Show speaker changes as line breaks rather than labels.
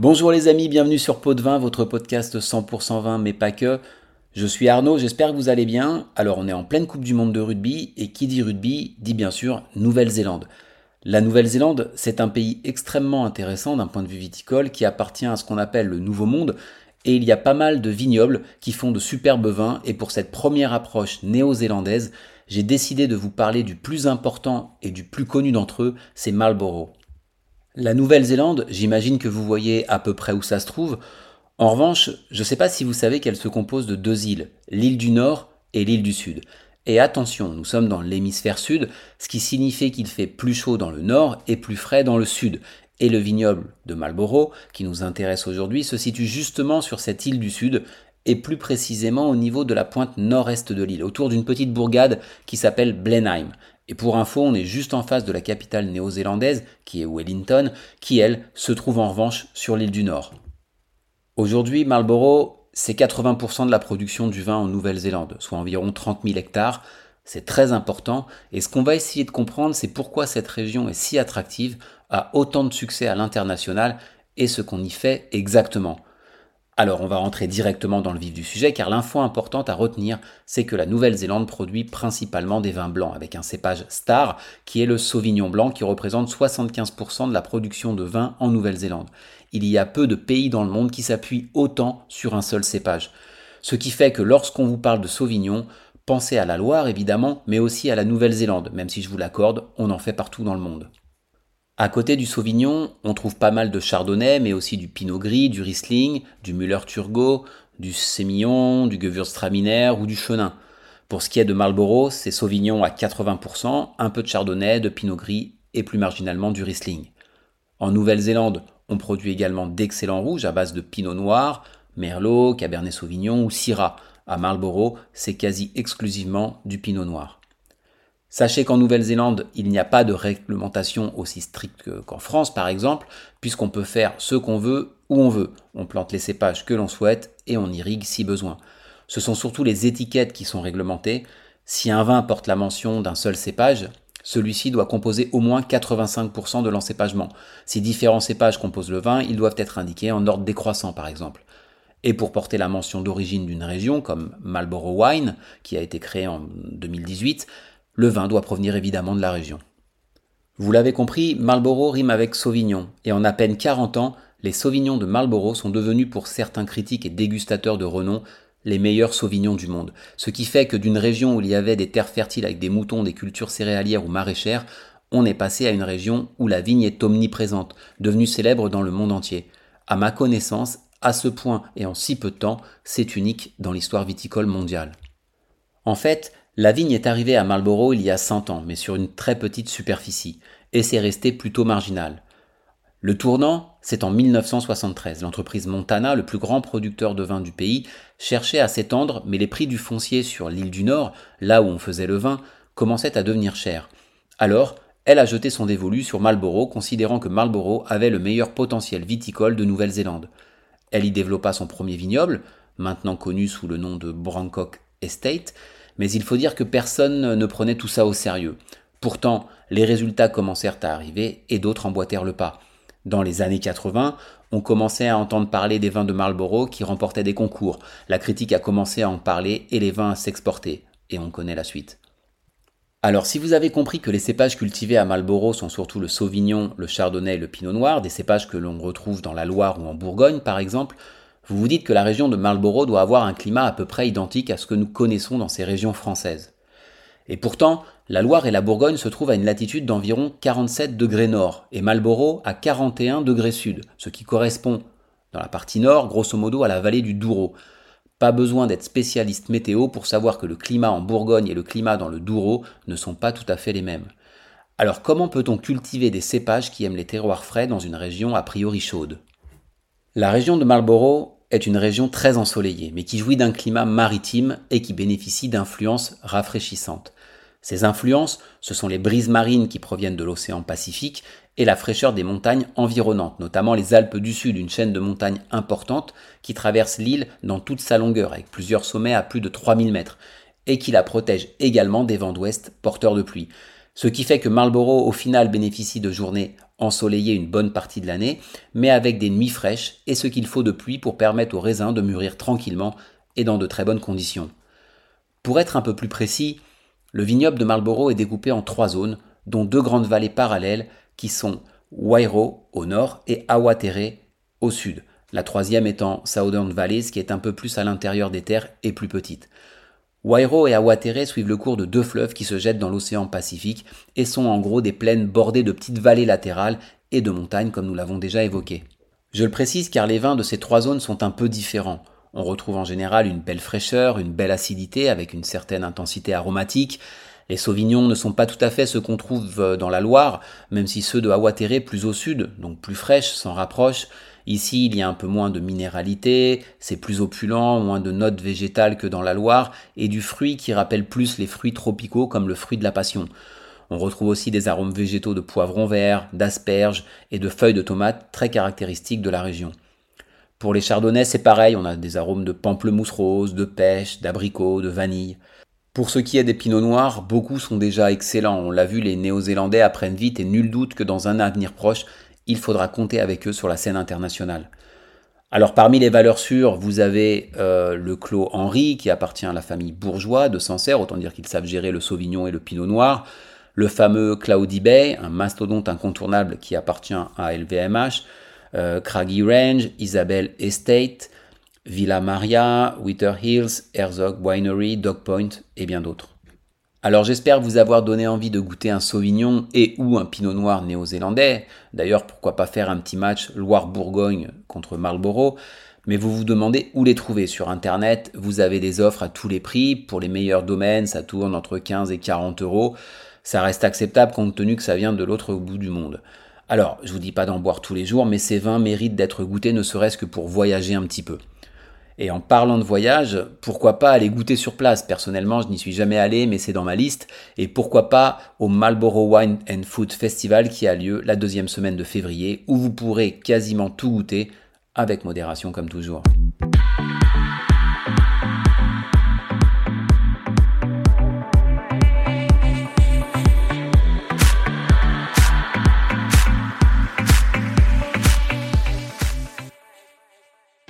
Bonjour les amis, bienvenue sur Pot de Vin, votre podcast 100% vin, mais pas que. Je suis Arnaud, j'espère que vous allez bien. Alors on est en pleine Coupe du Monde de rugby, et qui dit rugby dit bien sûr Nouvelle-Zélande. La Nouvelle-Zélande, c'est un pays extrêmement intéressant d'un point de vue viticole qui appartient à ce qu'on appelle le Nouveau Monde, et il y a pas mal de vignobles qui font de superbes vins, et pour cette première approche néo-zélandaise, j'ai décidé de vous parler du plus important et du plus connu d'entre eux, c'est Marlborough. La Nouvelle-Zélande, j'imagine que vous voyez à peu près où ça se trouve. En revanche, je ne sais pas si vous savez qu'elle se compose de deux îles, l'île du Nord et l'île du Sud. Et attention, nous sommes dans l'hémisphère sud, ce qui signifie qu'il fait plus chaud dans le nord et plus frais dans le sud. Et le vignoble de Marlborough, qui nous intéresse aujourd'hui, se situe justement sur cette île du sud, et plus précisément au niveau de la pointe nord-est de l'île, autour d'une petite bourgade qui s'appelle Blenheim. Et pour info, on est juste en face de la capitale néo-zélandaise, qui est Wellington, qui elle se trouve en revanche sur l'île du Nord. Aujourd'hui, Marlborough, c'est 80% de la production du vin en Nouvelle-Zélande, soit environ 30 000 hectares. C'est très important, et ce qu'on va essayer de comprendre, c'est pourquoi cette région est si attractive, a autant de succès à l'international, et ce qu'on y fait exactement. Alors on va rentrer directement dans le vif du sujet car l'info importante à retenir c'est que la Nouvelle-Zélande produit principalement des vins blancs avec un cépage star qui est le Sauvignon blanc qui représente 75% de la production de vin en Nouvelle-Zélande. Il y a peu de pays dans le monde qui s'appuient autant sur un seul cépage. Ce qui fait que lorsqu'on vous parle de Sauvignon, pensez à la Loire évidemment mais aussi à la Nouvelle-Zélande même si je vous l'accorde, on en fait partout dans le monde. À côté du Sauvignon, on trouve pas mal de Chardonnay, mais aussi du Pinot Gris, du Riesling, du Müller-Turgot, du Sémillon, du Gewürztraminer ou du Chenin. Pour ce qui est de Marlborough, c'est Sauvignon à 80%, un peu de Chardonnay, de Pinot Gris et plus marginalement du Riesling. En Nouvelle-Zélande, on produit également d'excellents rouges à base de Pinot Noir, Merlot, Cabernet Sauvignon ou Syrah. À Marlborough, c'est quasi exclusivement du Pinot Noir. Sachez qu'en Nouvelle-Zélande, il n'y a pas de réglementation aussi stricte qu'en France, par exemple, puisqu'on peut faire ce qu'on veut où on veut. On plante les cépages que l'on souhaite et on irrigue si besoin. Ce sont surtout les étiquettes qui sont réglementées. Si un vin porte la mention d'un seul cépage, celui-ci doit composer au moins 85% de l'encépagement. Si différents cépages composent le vin, ils doivent être indiqués en ordre décroissant, par exemple. Et pour porter la mention d'origine d'une région, comme Marlborough Wine, qui a été créé en 2018, le vin doit provenir évidemment de la région. Vous l'avez compris, Marlborough rime avec Sauvignon, et en à peine 40 ans, les Sauvignons de Marlborough sont devenus pour certains critiques et dégustateurs de renom les meilleurs Sauvignons du monde. Ce qui fait que d'une région où il y avait des terres fertiles avec des moutons, des cultures céréalières ou maraîchères, on est passé à une région où la vigne est omniprésente, devenue célèbre dans le monde entier. À ma connaissance, à ce point et en si peu de temps, c'est unique dans l'histoire viticole mondiale. En fait, la vigne est arrivée à Marlborough il y a 100 ans, mais sur une très petite superficie, et c'est resté plutôt marginal. Le tournant, c'est en 1973. L'entreprise Montana, le plus grand producteur de vin du pays, cherchait à s'étendre, mais les prix du foncier sur l'île du Nord, là où on faisait le vin, commençaient à devenir chers. Alors, elle a jeté son dévolu sur Marlborough, considérant que Marlborough avait le meilleur potentiel viticole de Nouvelle-Zélande. Elle y développa son premier vignoble, maintenant connu sous le nom de Brancock Estate, mais il faut dire que personne ne prenait tout ça au sérieux. Pourtant, les résultats commencèrent à arriver et d'autres emboîtèrent le pas. Dans les années 80, on commençait à entendre parler des vins de Marlborough qui remportaient des concours. La critique a commencé à en parler et les vins à s'exporter. Et on connaît la suite. Alors si vous avez compris que les cépages cultivés à Marlborough sont surtout le Sauvignon, le Chardonnay et le Pinot Noir, des cépages que l'on retrouve dans la Loire ou en Bourgogne par exemple, vous vous dites que la région de Marlborough doit avoir un climat à peu près identique à ce que nous connaissons dans ces régions françaises. Et pourtant, la Loire et la Bourgogne se trouvent à une latitude d'environ 47 degrés nord et Marlborough à 41 degrés sud, ce qui correspond, dans la partie nord, grosso modo à la vallée du Douro. Pas besoin d'être spécialiste météo pour savoir que le climat en Bourgogne et le climat dans le Douro ne sont pas tout à fait les mêmes. Alors comment peut-on cultiver des cépages qui aiment les terroirs frais dans une région a priori chaude? La région de Marlborough est une région très ensoleillée, mais qui jouit d'un climat maritime et qui bénéficie d'influences rafraîchissantes. Ces influences, ce sont les brises marines qui proviennent de l'océan Pacifique et la fraîcheur des montagnes environnantes, notamment les Alpes du Sud, une chaîne de montagnes importante qui traverse l'île dans toute sa longueur, avec plusieurs sommets à plus de 3000 mètres, et qui la protège également des vents d'ouest porteurs de pluie. Ce qui fait que Marlborough au final bénéficie de journées ensoleillées une bonne partie de l'année, mais avec des nuits fraîches et ce qu'il faut de pluie pour permettre aux raisins de mûrir tranquillement et dans de très bonnes conditions. Pour être un peu plus précis, le vignoble de Marlborough est découpé en trois zones, dont deux grandes vallées parallèles qui sont Wairo au nord et Awatere au sud. La troisième étant Southern Valleys qui est un peu plus à l'intérieur des terres et plus petite. Wairo et Awatere suivent le cours de deux fleuves qui se jettent dans l'océan Pacifique et sont en gros des plaines bordées de petites vallées latérales et de montagnes comme nous l'avons déjà évoqué. Je le précise car les vins de ces trois zones sont un peu différents. On retrouve en général une belle fraîcheur, une belle acidité avec une certaine intensité aromatique. Les sauvignons ne sont pas tout à fait ceux qu'on trouve dans la Loire, même si ceux de Awatere plus au sud, donc plus fraîches, s'en rapprochent. Ici, il y a un peu moins de minéralité, c'est plus opulent, moins de notes végétales que dans la Loire, et du fruit qui rappelle plus les fruits tropicaux comme le fruit de la passion. On retrouve aussi des arômes végétaux de poivron vert, d'asperges et de feuilles de tomates très caractéristiques de la région. Pour les chardonnays, c'est pareil, on a des arômes de pamplemousse rose, de pêche, d'abricot, de vanille. Pour ce qui est des pinots noirs, beaucoup sont déjà excellents. On l'a vu, les néo-zélandais apprennent vite et nul doute que dans un avenir proche, il faudra compter avec eux sur la scène internationale. Alors parmi les valeurs sûres, vous avez euh, le Clos Henri qui appartient à la famille bourgeois de Sancerre, autant dire qu'ils savent gérer le Sauvignon et le Pinot Noir. Le fameux Cloudy Bay, un mastodonte incontournable qui appartient à LVMH. Euh, Craggy Range, Isabelle Estate, Villa Maria, Wither Hills, Herzog Winery, Dog Point et bien d'autres. Alors j'espère vous avoir donné envie de goûter un Sauvignon et ou un Pinot Noir néo-zélandais. D'ailleurs, pourquoi pas faire un petit match Loire-Bourgogne contre Marlborough. Mais vous vous demandez où les trouver sur Internet. Vous avez des offres à tous les prix. Pour les meilleurs domaines, ça tourne entre 15 et 40 euros. Ça reste acceptable compte tenu que ça vient de l'autre bout du monde. Alors, je vous dis pas d'en boire tous les jours, mais ces vins méritent d'être goûtés ne serait-ce que pour voyager un petit peu. Et en parlant de voyage, pourquoi pas aller goûter sur place? Personnellement, je n'y suis jamais allé, mais c'est dans ma liste. Et pourquoi pas au Marlborough Wine and Food Festival qui a lieu la deuxième semaine de février, où vous pourrez quasiment tout goûter, avec modération comme toujours.